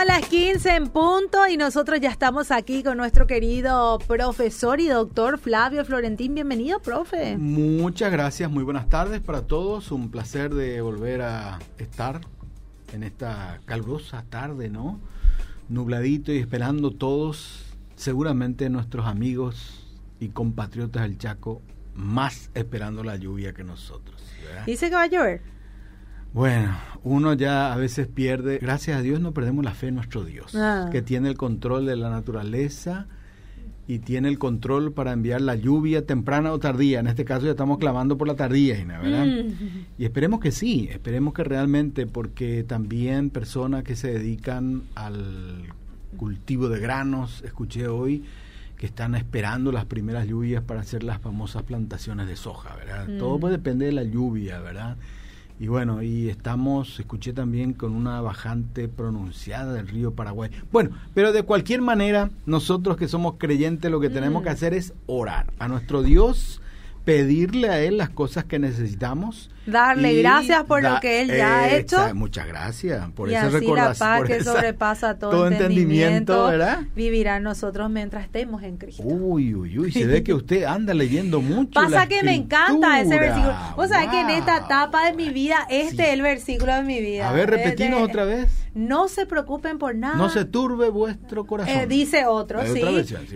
Son las 15 en punto y nosotros ya estamos aquí con nuestro querido profesor y doctor Flavio Florentín. Bienvenido, profe. Muchas gracias, muy buenas tardes para todos. Un placer de volver a estar en esta calurosa tarde, ¿no? Nubladito y esperando todos, seguramente nuestros amigos y compatriotas del Chaco, más esperando la lluvia que nosotros. Dice que va a llover. Bueno, uno ya a veces pierde, gracias a Dios no perdemos la fe en nuestro Dios, Ah. que tiene el control de la naturaleza y tiene el control para enviar la lluvia temprana o tardía. En este caso ya estamos clamando por la tardía, ¿verdad? Mm. Y esperemos que sí, esperemos que realmente, porque también personas que se dedican al cultivo de granos, escuché hoy, que están esperando las primeras lluvias para hacer las famosas plantaciones de soja, ¿verdad? Mm. Todo pues depende de la lluvia, ¿verdad? Y bueno, y estamos, escuché también con una bajante pronunciada del río Paraguay. Bueno, pero de cualquier manera, nosotros que somos creyentes, lo que tenemos Mm. que hacer es orar a nuestro Dios, pedirle a Él las cosas que necesitamos. Darle gracias por lo da- que Él ya ha hecho. Muchas gracias por y esa así la paz que esa- sobrepasa todo, todo entendimiento, ¿verdad? vivirá nosotros mientras estemos en Cristo. Uy, uy, uy, se ve que usted anda leyendo mucho. Pasa la que me encanta ese escritura. versículo. Vos sabés que en esta Wow. etapa de mi vida, este Sí. es el versículo de mi vida. A ver, Eh, repetinos de- otra vez. No se preocupen por nada. No se turbe vuestro corazón. Eh, dice otro, sí.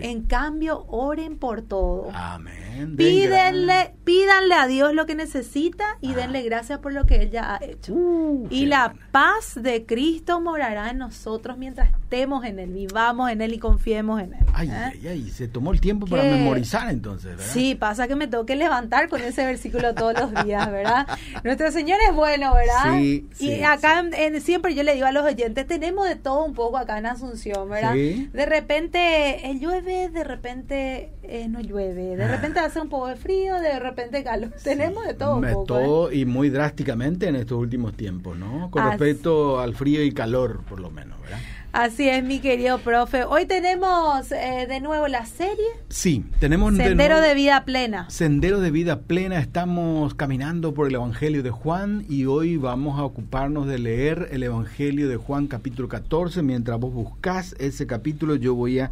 En cambio, oren por todo. Amén. Den Pídenle, pídanle a Dios lo que necesita y Ah. denle gracias por lo que Él ya ha hecho. Uh, y la paz de Cristo morará en nosotros mientras estemos en Él, vivamos en Él y confiemos en Él. Ay, ¿eh? ay, ay, se tomó el tiempo para Que- memorizar entonces, ¿verdad? Sí, pasa que me tengo que levantar con ese versículo todos los días, ¿verdad? Nuestro Señor es bueno, ¿verdad? Sí, y sí, acá en- en- siempre yo le digo a los oyentes, tenemos de todo un poco acá en Asunción, ¿verdad? Sí. De repente eh, llueve, de repente eh, no llueve, de Ah. repente hace un poco de frío, de repente calor. Tenemos de todo un poco. ¿eh? todo y muy drásticamente en estos últimos tiempos, ¿no? Con Así- respecto al frío y calor, por lo menos, ¿verdad? Así es, mi querido profe. Hoy tenemos eh, de nuevo la serie Sí, tenemos de Sendero nuevo- de Vida Plena. Sendero de vida plena, estamos caminando por el Evangelio de Juan y hoy vamos a ocuparnos de leer el Evangelio de Juan capítulo 14. Mientras vos buscás ese capítulo, yo voy a,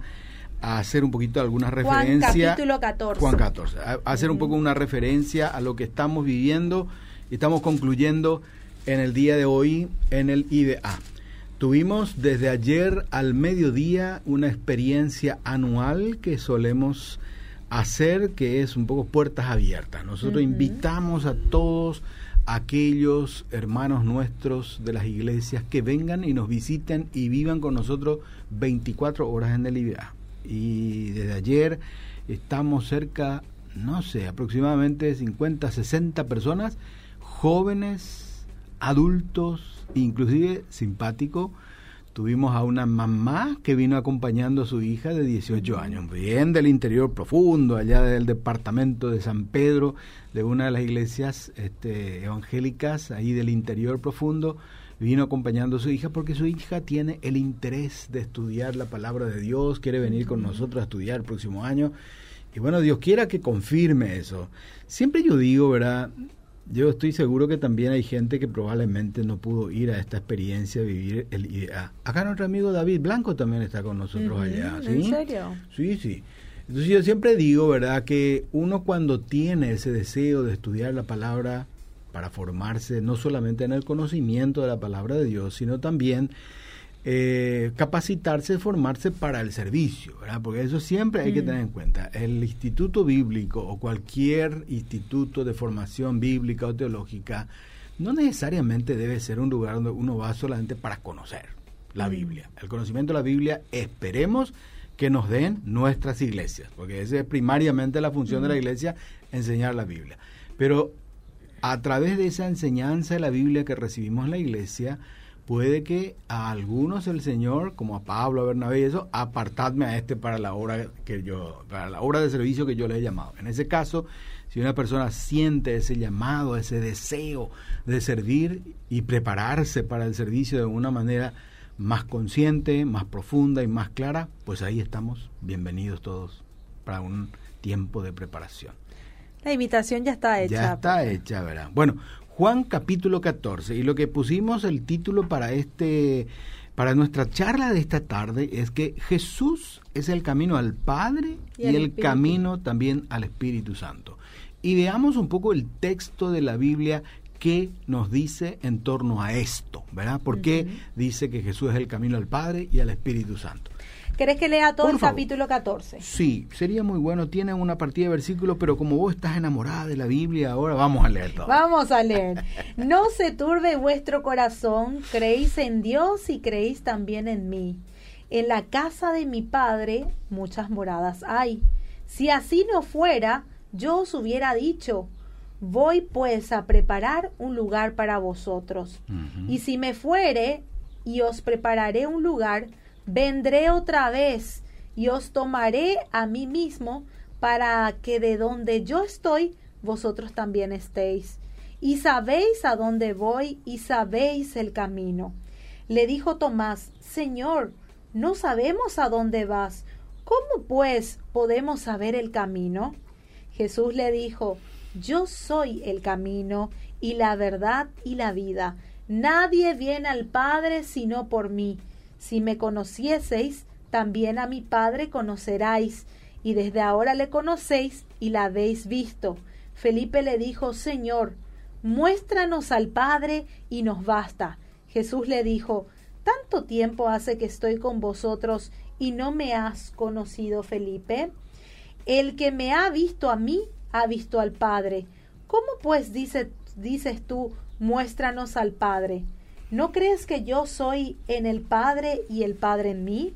a hacer un poquito alguna Juan referencia. capítulo 14. Juan 14. A, a hacer un poco una referencia a lo que estamos viviendo y estamos concluyendo en el día de hoy en el IDA. Tuvimos desde ayer al mediodía una experiencia anual que solemos hacer, que es un poco puertas abiertas. Nosotros invitamos a todos aquellos hermanos nuestros de las iglesias que vengan y nos visiten y vivan con nosotros 24 horas en el IBA. Y desde ayer estamos cerca, no sé, aproximadamente 50, 60 personas, jóvenes, adultos, inclusive simpático. Tuvimos a una mamá que vino acompañando a su hija de 18 años, bien del interior profundo, allá del departamento de San Pedro, de una de las iglesias este, evangélicas, ahí del interior profundo, vino acompañando a su hija porque su hija tiene el interés de estudiar la palabra de Dios, quiere venir con nosotros a estudiar el próximo año. Y bueno, Dios quiera que confirme eso. Siempre yo digo, ¿verdad? Yo estoy seguro que también hay gente que probablemente no pudo ir a esta experiencia, vivir el IDA. Acá nuestro amigo David Blanco también está con nosotros allá. ¿sí? ¿En serio? Sí, sí. Entonces yo siempre digo, ¿verdad? Que uno cuando tiene ese deseo de estudiar la palabra para formarse no solamente en el conocimiento de la palabra de Dios, sino también eh, capacitarse, formarse para el servicio, ¿verdad? Porque eso siempre hay que Mm. tener en cuenta. El instituto bíblico o cualquier instituto de formación bíblica o teológica no necesariamente debe ser un lugar donde uno va solamente para conocer la Mm. Biblia. El conocimiento de la Biblia esperemos que nos den nuestras iglesias, porque esa es primariamente la función de la iglesia, enseñar la Biblia. Pero a través de esa enseñanza de la Biblia que recibimos en la iglesia, puede que a algunos el Señor, como a Pablo, a Bernabé y eso, apartadme a este para la hora que yo, para la hora de servicio que yo le he llamado. En ese caso, si una persona siente ese llamado, ese deseo de servir y prepararse para el servicio de una manera más consciente, más profunda y más clara, pues ahí estamos bienvenidos todos para un tiempo de preparación. La invitación ya está hecha. Ya está hecha, ¿verdad? Bueno, Juan capítulo 14 y lo que pusimos el título para este para nuestra charla de esta tarde es que Jesús es el camino al Padre y, el, camino también al Espíritu Santo. Y veamos un poco el texto de la Biblia que nos dice en torno a esto, ¿verdad? ¿Por qué dice que Jesús es el camino al Padre y al Espíritu Santo? ¿Querés que lea todo el capítulo 14? Sí, sería muy bueno. Tiene una partida de versículos, pero como vos estás enamorada de la Biblia, ahora vamos a leer todo. Vamos a leer. No se turbe vuestro corazón, creéis en Dios y creéis también en mí. En la casa de mi Padre muchas moradas hay. Si así no fuera, yo os hubiera dicho, voy pues a preparar un lugar para vosotros. Y si me fuere y os prepararé un lugar, vendré otra vez y os tomaré a mí mismo para que de donde yo estoy, vosotros también estéis. Y sabéis a dónde voy y sabéis el camino. Le dijo Tomás, Señor, no sabemos a dónde vas. ¿Cómo pues podemos saber el camino? Jesús le dijo, Yo soy el camino y la verdad y la vida. Nadie viene al Padre sino por mí. Si me conocieseis, también a mi Padre conoceráis, y desde ahora le conocéis y la habéis visto. Felipe le dijo, Señor, muéstranos al Padre y nos basta. Jesús le dijo, ¿tanto tiempo hace que estoy con vosotros y no me has conocido, Felipe? El que me ha visto a mí, ha visto al Padre. ¿Cómo pues dices tú, muéstranos al Padre? ¿No crees que yo soy en el Padre y el Padre en mí?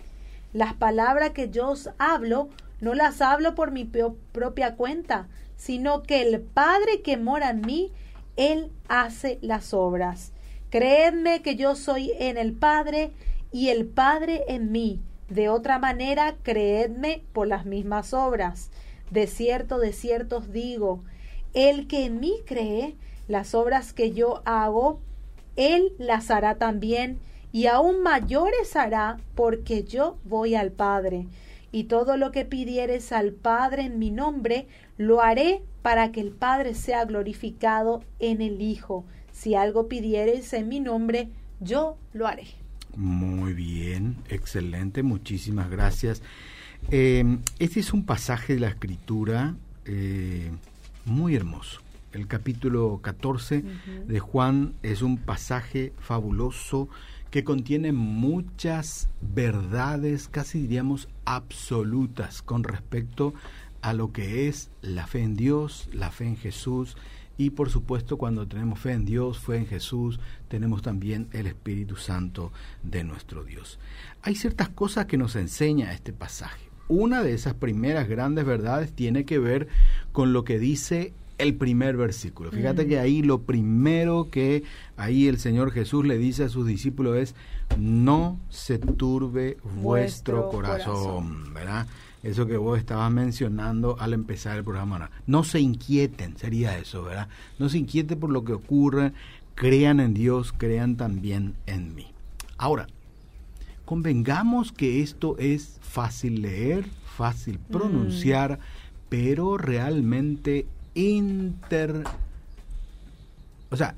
Las palabras que yo os hablo no las hablo por mi propia cuenta, sino que el Padre que mora en mí, Él hace las obras. Creedme que yo soy en el Padre y el Padre en mí. De otra manera, creedme por las mismas obras. De cierto, de cierto os digo, el que en mí cree, las obras que yo hago, él las hará también, y aún mayores hará, porque yo voy al Padre. Y todo lo que pidieres al Padre en mi nombre, lo haré para que el Padre sea glorificado en el Hijo. Si algo pidieres en mi nombre, yo lo haré. Muy bien, excelente, muchísimas gracias. Eh, este es un pasaje de la escritura eh, muy hermoso el capítulo 14 de Juan es un pasaje fabuloso que contiene muchas verdades, casi diríamos absolutas, con respecto a lo que es la fe en Dios, la fe en Jesús y por supuesto cuando tenemos fe en Dios, fe en Jesús, tenemos también el Espíritu Santo de nuestro Dios. Hay ciertas cosas que nos enseña este pasaje. Una de esas primeras grandes verdades tiene que ver con lo que dice el primer versículo. Fíjate mm. que ahí lo primero que ahí el Señor Jesús le dice a sus discípulos es, no se turbe vuestro, corazón, ¿verdad? Eso que vos estabas mencionando al empezar el programa. No se inquieten, sería eso, ¿verdad? No se inquieten por lo que ocurre, crean en Dios, crean también en mí. Ahora, convengamos que esto es fácil leer, fácil mm. pronunciar, pero realmente inter... O sea,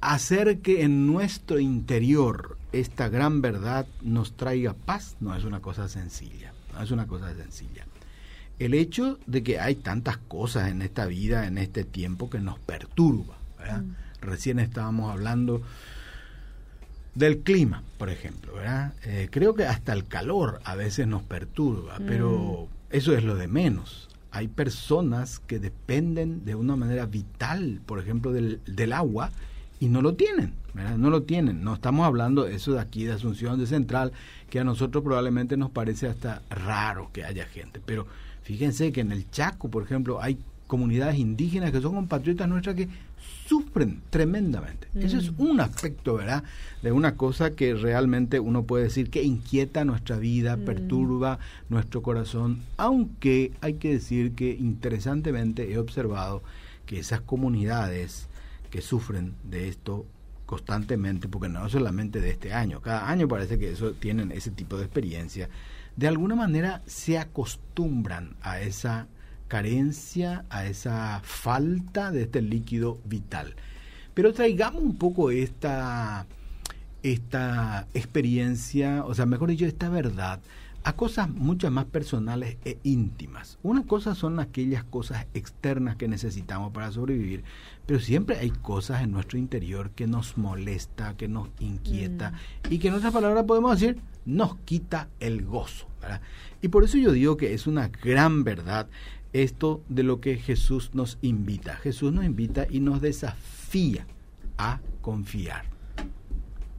hacer que en nuestro interior esta gran verdad nos traiga paz no es una cosa sencilla, no es una cosa sencilla. El hecho de que hay tantas cosas en esta vida, en este tiempo, que nos perturba. Mm. Recién estábamos hablando del clima, por ejemplo. ¿verdad? Eh, creo que hasta el calor a veces nos perturba, pero mm. eso es lo de menos hay personas que dependen de una manera vital, por ejemplo, del, del agua, y no lo tienen, no lo tienen. No estamos hablando eso de aquí, de Asunción de Central, que a nosotros probablemente nos parece hasta raro que haya gente. Pero fíjense que en el Chaco, por ejemplo, hay comunidades indígenas que son compatriotas nuestras que sufren tremendamente. Eso es mm. un aspecto, ¿verdad? De una cosa que realmente uno puede decir que inquieta nuestra vida, mm. perturba nuestro corazón, aunque hay que decir que interesantemente he observado que esas comunidades que sufren de esto constantemente, porque no solamente de este año, cada año parece que eso tienen ese tipo de experiencia, de alguna manera se acostumbran a esa carencia, a esa falta de este líquido vital. Pero traigamos un poco esta, esta experiencia, o sea, mejor dicho, esta verdad a cosas mucho más personales e íntimas. Una cosa son aquellas cosas externas que necesitamos para sobrevivir, pero siempre hay cosas en nuestro interior que nos molesta, que nos inquieta mm. y que en otras palabras podemos decir nos quita el gozo. Y por eso yo digo que es una gran verdad esto de lo que Jesús nos invita. Jesús nos invita y nos desafía a confiar.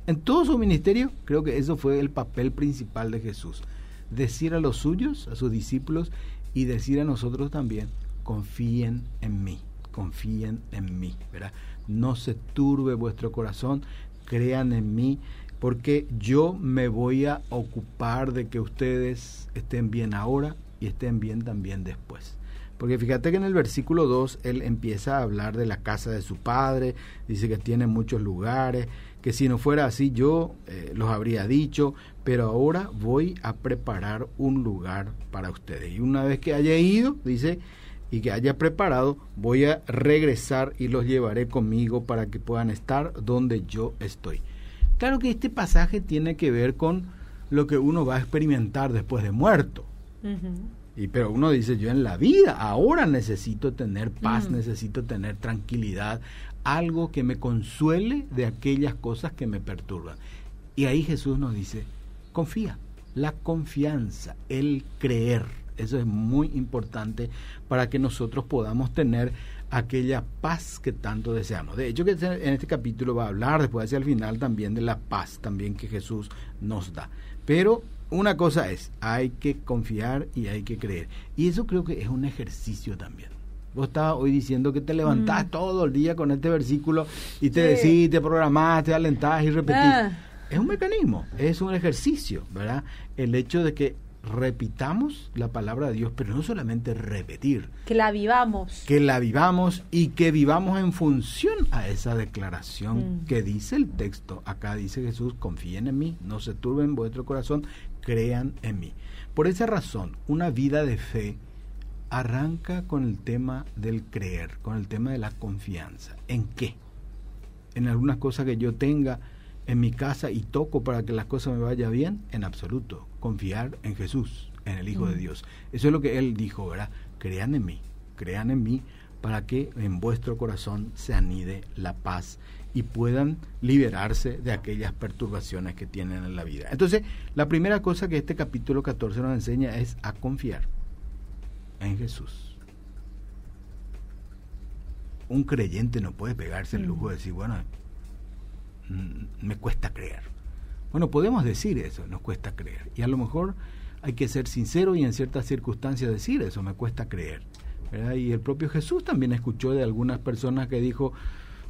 En todo su ministerio, creo que eso fue el papel principal de Jesús. Decir a los suyos, a sus discípulos, y decir a nosotros también, confíen en mí, confíen en mí. ¿verdad? No se turbe vuestro corazón, crean en mí, porque yo me voy a ocupar de que ustedes estén bien ahora y estén bien también después. Porque fíjate que en el versículo 2 él empieza a hablar de la casa de su padre, dice que tiene muchos lugares, que si no fuera así yo eh, los habría dicho, pero ahora voy a preparar un lugar para ustedes. Y una vez que haya ido, dice, y que haya preparado, voy a regresar y los llevaré conmigo para que puedan estar donde yo estoy. Claro que este pasaje tiene que ver con lo que uno va a experimentar después de muerto. Y pero uno dice, yo en la vida ahora necesito tener paz, mm. necesito tener tranquilidad, algo que me consuele de aquellas cosas que me perturban. Y ahí Jesús nos dice, confía, la confianza, el creer. Eso es muy importante para que nosotros podamos tener aquella paz que tanto deseamos. De hecho, que en este capítulo va a hablar después hacia el final también de la paz también que Jesús nos da. Pero una cosa es, hay que confiar y hay que creer. Y eso creo que es un ejercicio también. Vos estabas hoy diciendo que te levantás mm. todo el día con este versículo y te decís, te programás, te alentás y repetís. Ah. Es un mecanismo, es un ejercicio, ¿verdad? El hecho de que repitamos la palabra de Dios, pero no solamente repetir. Que la vivamos. Que la vivamos y que vivamos en función a esa declaración mm. que dice el texto. Acá dice Jesús, confíen en mí, no se turben vuestro corazón, crean en mí. Por esa razón, una vida de fe arranca con el tema del creer, con el tema de la confianza. ¿En qué? En algunas cosas que yo tenga en mi casa y toco para que las cosas me vayan bien, en absoluto. Confiar en Jesús, en el Hijo de mm. Dios. Eso es lo que Él dijo, ¿verdad? Crean en mí, crean en mí para que en vuestro corazón se anide la paz y puedan liberarse de aquellas perturbaciones que tienen en la vida. Entonces, la primera cosa que este capítulo 14 nos enseña es a confiar en Jesús. Un creyente no puede pegarse el lujo de decir, bueno, mm, me cuesta creer. Bueno, podemos decir eso, nos cuesta creer. Y a lo mejor hay que ser sincero y en ciertas circunstancias decir eso, me cuesta creer. Y el propio Jesús también escuchó de algunas personas que dijo,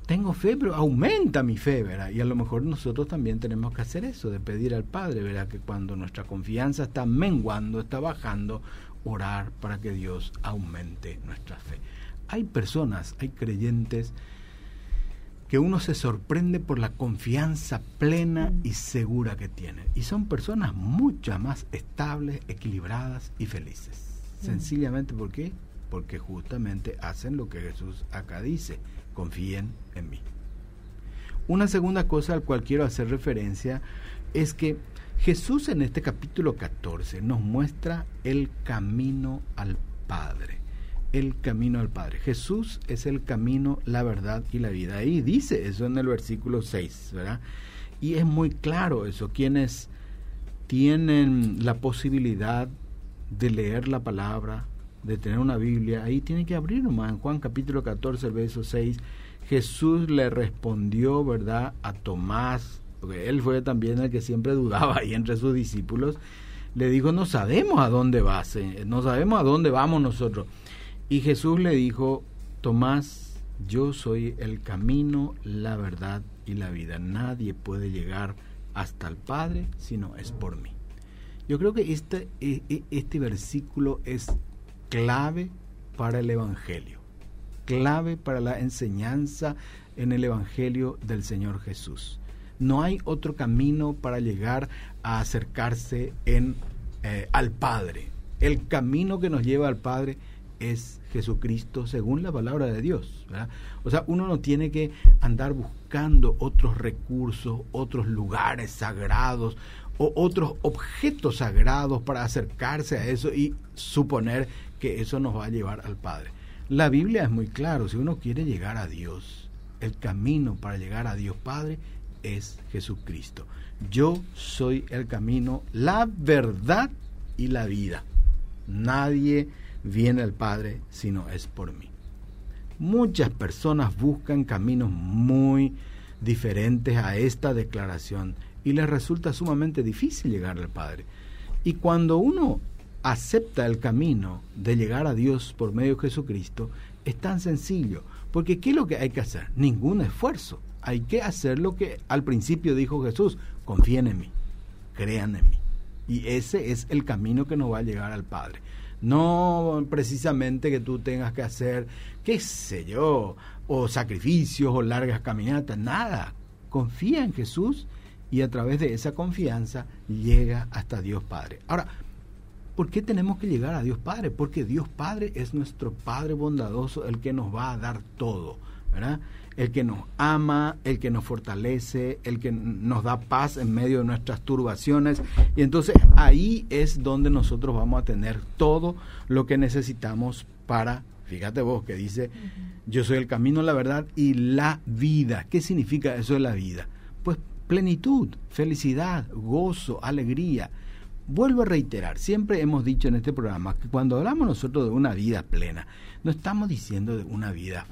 tengo fe, pero aumenta mi fe, ¿verdad? Y a lo mejor nosotros también tenemos que hacer eso, de pedir al Padre, ¿verdad? Que cuando nuestra confianza está menguando, está bajando, orar para que Dios aumente nuestra fe. Hay personas, hay creyentes que uno se sorprende por la confianza plena y segura que tienen. Y son personas mucho más estables, equilibradas y felices. Sencillamente, ¿por qué? Porque justamente hacen lo que Jesús acá dice confíen en mí. Una segunda cosa al cual quiero hacer referencia es que Jesús en este capítulo 14 nos muestra el camino al Padre. El camino al Padre. Jesús es el camino, la verdad y la vida. Ahí dice eso en el versículo 6, ¿verdad? Y es muy claro eso. Quienes tienen la posibilidad de leer la palabra, de tener una Biblia, ahí tiene que abrir nomás. En Juan capítulo 14, el verso 6, Jesús le respondió, ¿verdad?, a Tomás, porque él fue también el que siempre dudaba ahí entre sus discípulos, le dijo, no sabemos a dónde vas, eh, no sabemos a dónde vamos nosotros. Y Jesús le dijo, Tomás, yo soy el camino, la verdad y la vida. Nadie puede llegar hasta el Padre si no es por mí. Yo creo que este, e, e, este versículo es clave para el Evangelio, clave para la enseñanza en el Evangelio del Señor Jesús. No hay otro camino para llegar a acercarse en, eh, al Padre. El camino que nos lleva al Padre es Jesucristo según la palabra de Dios. O sea, uno no tiene que andar buscando otros recursos, otros lugares sagrados o otros objetos sagrados para acercarse a eso y suponer que eso nos va a llevar al Padre. La Biblia es muy claro, si uno quiere llegar a Dios, el camino para llegar a Dios Padre es Jesucristo. Yo soy el camino, la verdad y la vida. Nadie viene al Padre si no es por mí. Muchas personas buscan caminos muy diferentes a esta declaración y les resulta sumamente difícil llegar al Padre. Y cuando uno acepta el camino de llegar a Dios por medio de Jesucristo, es tan sencillo. Porque ¿qué es lo que hay que hacer? Ningún esfuerzo. Hay que hacer lo que al principio dijo Jesús, confíen en mí, crean en mí. Y ese es el camino que nos va a llegar al Padre. No precisamente que tú tengas que hacer, qué sé yo, o sacrificios o largas caminatas, nada. Confía en Jesús y a través de esa confianza llega hasta Dios Padre. Ahora, ¿por qué tenemos que llegar a Dios Padre? Porque Dios Padre es nuestro Padre bondadoso, el que nos va a dar todo, ¿verdad? El que nos ama, el que nos fortalece, el que nos da paz en medio de nuestras turbaciones. Y entonces ahí es donde nosotros vamos a tener todo lo que necesitamos para, fíjate vos que dice, yo soy el camino, la verdad y la vida. ¿Qué significa eso de la vida? Pues plenitud, felicidad, gozo, alegría. Vuelvo a reiterar, siempre hemos dicho en este programa que cuando hablamos nosotros de una vida plena, no estamos diciendo de una vida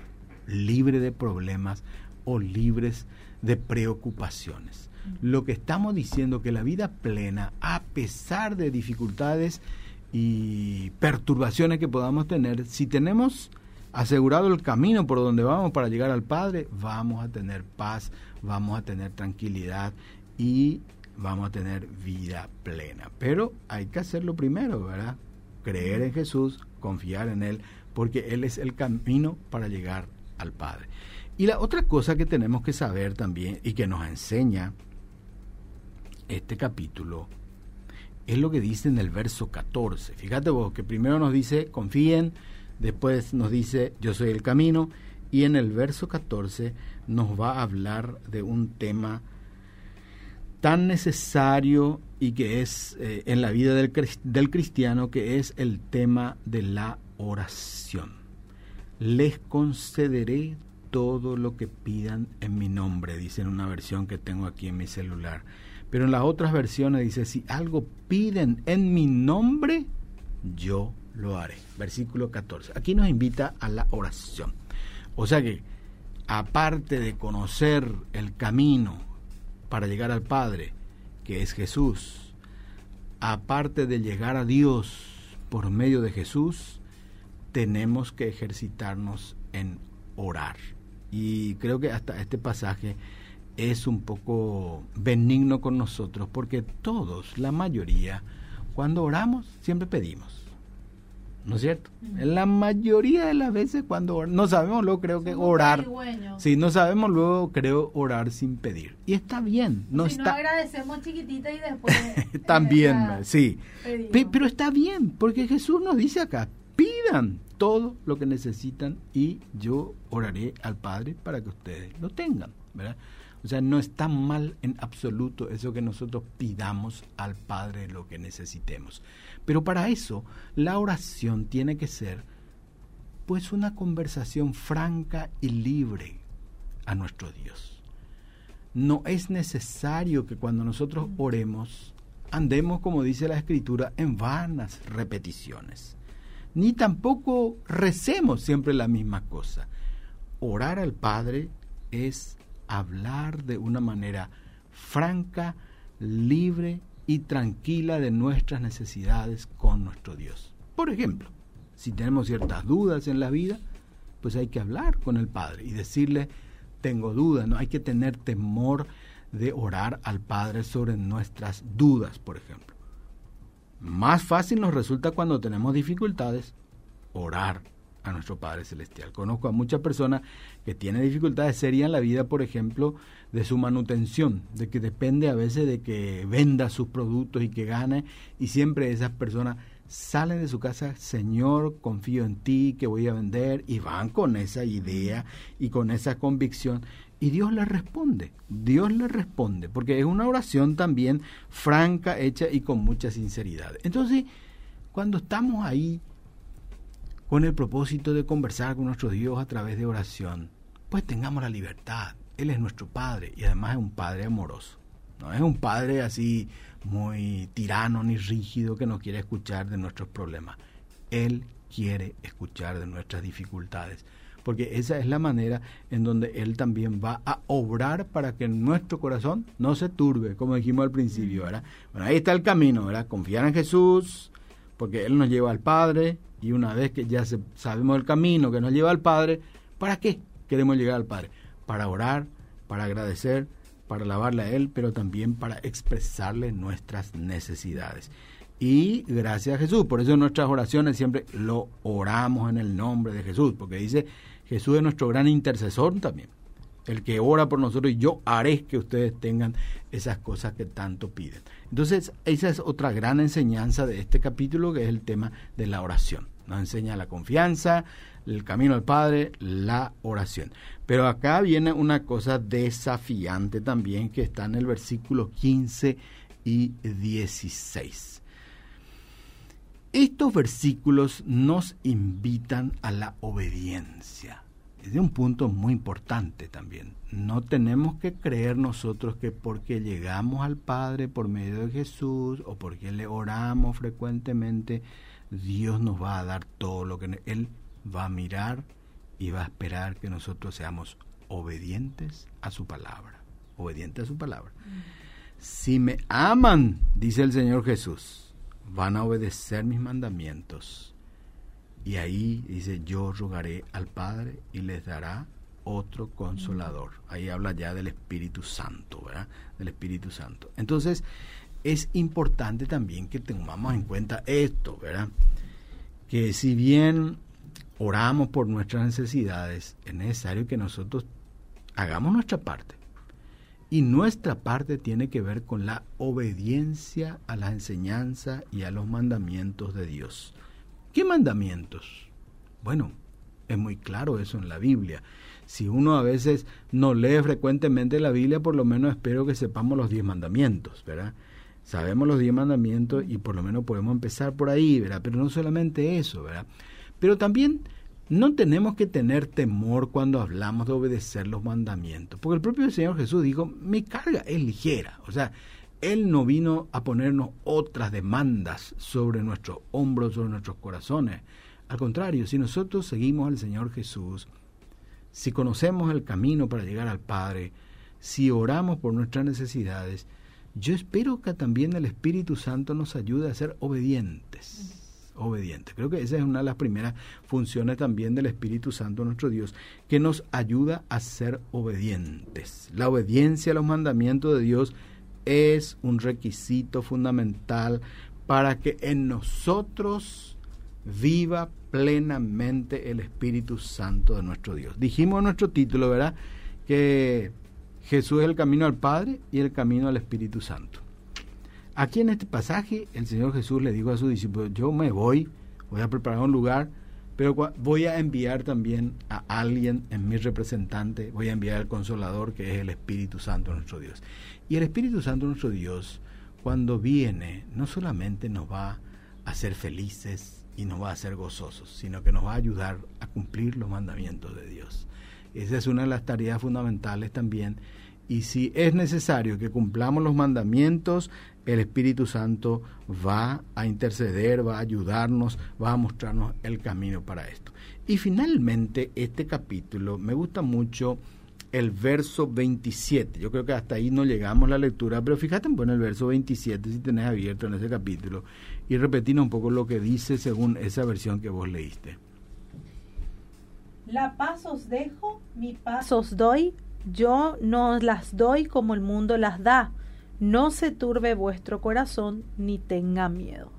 libre de problemas o libres de preocupaciones. Lo que estamos diciendo que la vida plena, a pesar de dificultades y perturbaciones que podamos tener, si tenemos asegurado el camino por donde vamos para llegar al Padre, vamos a tener paz, vamos a tener tranquilidad y vamos a tener vida plena. Pero hay que hacerlo primero, ¿verdad? Creer en Jesús, confiar en Él, porque Él es el camino para llegar al Padre. Y la otra cosa que tenemos que saber también y que nos enseña este capítulo es lo que dice en el verso 14. Fíjate vos que primero nos dice confíen, después nos dice yo soy el camino y en el verso 14 nos va a hablar de un tema tan necesario y que es eh, en la vida del, del cristiano, que es el tema de la oración. Les concederé todo lo que pidan en mi nombre, dice en una versión que tengo aquí en mi celular. Pero en las otras versiones dice, si algo piden en mi nombre, yo lo haré. Versículo 14. Aquí nos invita a la oración. O sea que aparte de conocer el camino para llegar al Padre, que es Jesús, aparte de llegar a Dios por medio de Jesús, tenemos que ejercitarnos en orar. Y creo que hasta este pasaje es un poco benigno con nosotros, porque todos, la mayoría, cuando oramos, siempre pedimos. ¿no es cierto? La mayoría de las veces cuando no sabemos luego creo que orar. Sí, no sabemos luego creo orar sin pedir. Y está bien, no si está no agradecemos chiquitita y después también, sí. pero está bien, porque Jesús nos dice acá, pidan todo lo que necesitan y yo oraré al Padre para que ustedes lo tengan, ¿verdad? O sea, no está mal en absoluto eso que nosotros pidamos al Padre lo que necesitemos. Pero para eso la oración tiene que ser pues una conversación franca y libre a nuestro Dios. No es necesario que cuando nosotros oremos andemos, como dice la Escritura, en vanas repeticiones. Ni tampoco recemos siempre la misma cosa. Orar al Padre es hablar de una manera franca, libre y tranquila de nuestras necesidades con nuestro Dios. Por ejemplo, si tenemos ciertas dudas en la vida, pues hay que hablar con el Padre y decirle, tengo dudas, no hay que tener temor de orar al Padre sobre nuestras dudas, por ejemplo. Más fácil nos resulta cuando tenemos dificultades orar a nuestro Padre Celestial. Conozco a muchas personas que tienen dificultades serias en la vida, por ejemplo, de su manutención, de que depende a veces de que venda sus productos y que gane, y siempre esas personas salen de su casa, Señor, confío en ti, que voy a vender, y van con esa idea y con esa convicción, y Dios les responde, Dios les responde, porque es una oración también franca, hecha y con mucha sinceridad. Entonces, cuando estamos ahí con el propósito de conversar con nuestro Dios a través de oración, pues tengamos la libertad. Él es nuestro Padre y además es un Padre amoroso. No es un Padre así muy tirano ni rígido que no quiere escuchar de nuestros problemas. Él quiere escuchar de nuestras dificultades, porque esa es la manera en donde Él también va a obrar para que nuestro corazón no se turbe, como dijimos al principio, ¿verdad? Bueno, ahí está el camino, ¿verdad? Confiar en Jesús, porque Él nos lleva al Padre, y una vez que ya sabemos el camino que nos lleva al Padre, ¿para qué queremos llegar al Padre? Para orar, para agradecer, para alabarle a Él, pero también para expresarle nuestras necesidades. Y gracias a Jesús, por eso en nuestras oraciones siempre lo oramos en el nombre de Jesús, porque dice Jesús es nuestro gran intercesor también, el que ora por nosotros y yo haré que ustedes tengan esas cosas que tanto piden. Entonces, esa es otra gran enseñanza de este capítulo, que es el tema de la oración. Nos enseña la confianza, el camino al Padre, la oración. Pero acá viene una cosa desafiante también que está en el versículo 15 y 16. Estos versículos nos invitan a la obediencia. Es de un punto muy importante también. No tenemos que creer nosotros que porque llegamos al Padre por medio de Jesús o porque le oramos frecuentemente, Dios nos va a dar todo lo que Él va a mirar y va a esperar que nosotros seamos obedientes a su palabra. Obedientes a su palabra. Si me aman, dice el Señor Jesús, van a obedecer mis mandamientos. Y ahí dice, yo rogaré al Padre y les dará otro consolador. Ahí habla ya del Espíritu Santo, ¿verdad? Del Espíritu Santo. Entonces, es importante también que tengamos en cuenta esto, ¿verdad? Que si bien oramos por nuestras necesidades, es necesario que nosotros hagamos nuestra parte. Y nuestra parte tiene que ver con la obediencia a la enseñanza y a los mandamientos de Dios. ¿Qué mandamientos? Bueno, es muy claro eso en la Biblia. Si uno a veces no lee frecuentemente la Biblia, por lo menos espero que sepamos los diez mandamientos, ¿verdad? Sabemos los diez mandamientos y por lo menos podemos empezar por ahí, ¿verdad? Pero no solamente eso, ¿verdad? Pero también no tenemos que tener temor cuando hablamos de obedecer los mandamientos, porque el propio Señor Jesús dijo, mi carga es ligera, o sea, Él no vino a ponernos otras demandas sobre nuestros hombros, sobre nuestros corazones. Al contrario, si nosotros seguimos al Señor Jesús, si conocemos el camino para llegar al Padre, si oramos por nuestras necesidades, yo espero que también el Espíritu Santo nos ayude a ser obedientes Creo que esa es una de las primeras funciones también del Espíritu Santo, nuestro Dios, que nos ayuda a ser obedientes. La obediencia a los mandamientos de Dios es un requisito fundamental para que en nosotros viva plenamente el Espíritu Santo de nuestro Dios. Dijimos en nuestro título, ¿verdad? Que Jesús es el camino al Padre y el camino al Espíritu Santo. Aquí en este pasaje el Señor Jesús le dijo a sus discípulos, yo me voy, voy a preparar un lugar, pero voy a enviar también a alguien en mi representante, voy a enviar al consolador que es el Espíritu Santo nuestro Dios. Y el Espíritu Santo nuestro Dios, cuando viene, no solamente nos va a hacer felices y nos va a hacer gozosos, sino que nos va a ayudar a cumplir los mandamientos de Dios. Esa es una de las tareas fundamentales también. Y si es necesario que cumplamos los mandamientos, el Espíritu Santo va a interceder, va a ayudarnos, va a mostrarnos el camino para esto. Y finalmente, este capítulo, me gusta mucho el verso 27. Yo creo que hasta ahí no llegamos la lectura, pero fíjate en el verso 27 si tenés abierto en ese capítulo y repetir un poco lo que dice según esa versión que vos leíste. La paz os dejo, mi paz os doy, yo no las doy como el mundo las da. No se turbe vuestro corazón ni tenga miedo.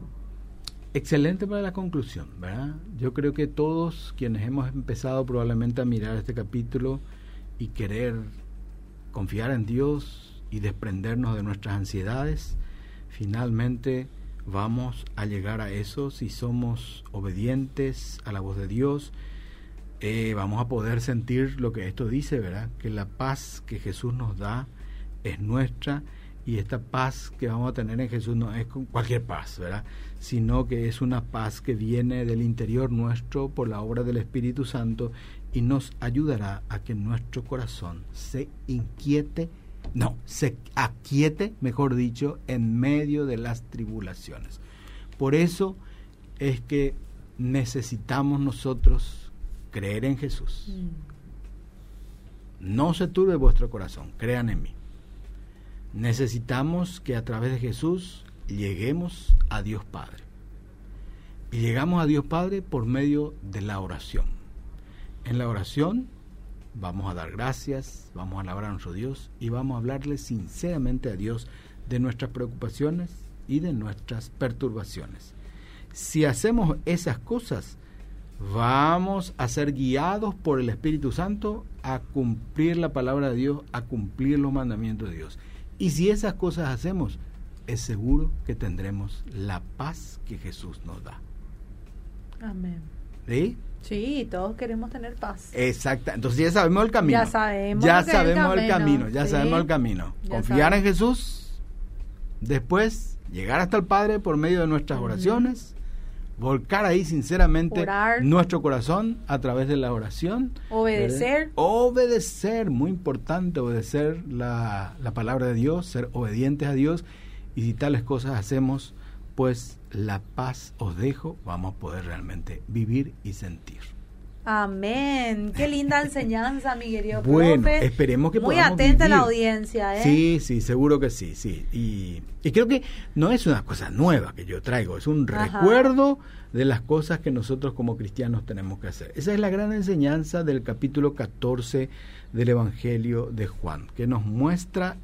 Excelente para la conclusión, ¿verdad? Yo creo que todos quienes hemos empezado probablemente a mirar este capítulo y querer confiar en Dios y desprendernos de nuestras ansiedades, finalmente vamos a llegar a eso si somos obedientes a la voz de Dios. Eh, vamos a poder sentir lo que esto dice, ¿verdad? Que la paz que Jesús nos da es nuestra y esta paz que vamos a tener en Jesús no es cualquier paz, ¿verdad? Sino que es una paz que viene del interior nuestro por la obra del Espíritu Santo y nos ayudará a que nuestro corazón se inquiete, no, se aquiete, mejor dicho, en medio de las tribulaciones. Por eso es que necesitamos nosotros creer en Jesús. Mm. No se turbe vuestro corazón, crean en mí. Necesitamos que a través de Jesús lleguemos a Dios Padre. Y llegamos a Dios Padre por medio de la oración. En la oración vamos a dar gracias, vamos a alabar a nuestro Dios y vamos a hablarle sinceramente a Dios de nuestras preocupaciones y de nuestras perturbaciones. Si hacemos esas cosas, vamos a ser guiados por el Espíritu Santo a cumplir la palabra de Dios, a cumplir los mandamientos de Dios. Y si esas cosas hacemos, es seguro que tendremos la paz que Jesús nos da. Amén. ¿Sí? Sí, todos queremos tener paz. Exacto. Entonces ya sabemos el camino. Ya sabemos. Ya sabemos el camino. Ya sabemos el camino. Confiar en Jesús. Después llegar hasta el Padre por medio de nuestras oraciones volcar ahí sinceramente nuestro corazón a través de la oración. Obedecer. Obedecer, muy importante, obedecer la, la, palabra de Dios, ser obedientes a Dios. Y si tales cosas hacemos, pues la paz os dejo, vamos a poder realmente vivir y sentir. Amén. Qué linda enseñanza, mi querido bueno, esperemos que Muy atenta la audiencia, ¿eh? Sí, sí, seguro que sí, sí. Y, creo que no es una cosa nueva que yo traigo, es un recuerdo de las cosas que nosotros como cristianos tenemos que hacer. Esa es la gran enseñanza del capítulo 14 del Evangelio de Juan, que nos muestra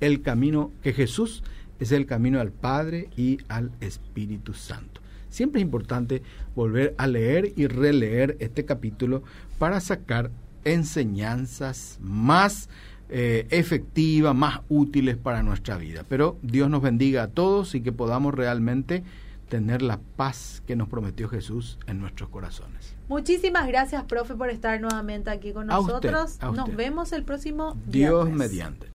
el camino, que Jesús es el camino al Padre y al Espíritu Santo. Siempre es importante volver a leer y releer este capítulo para sacar enseñanzas más eh, efectivas, más útiles para nuestra vida. Pero Dios nos bendiga a todos y que podamos realmente tener la paz que nos prometió Jesús en nuestros corazones. Muchísimas gracias, profe, por estar nuevamente aquí con nosotros. Nos vemos el próximo Dios mediante.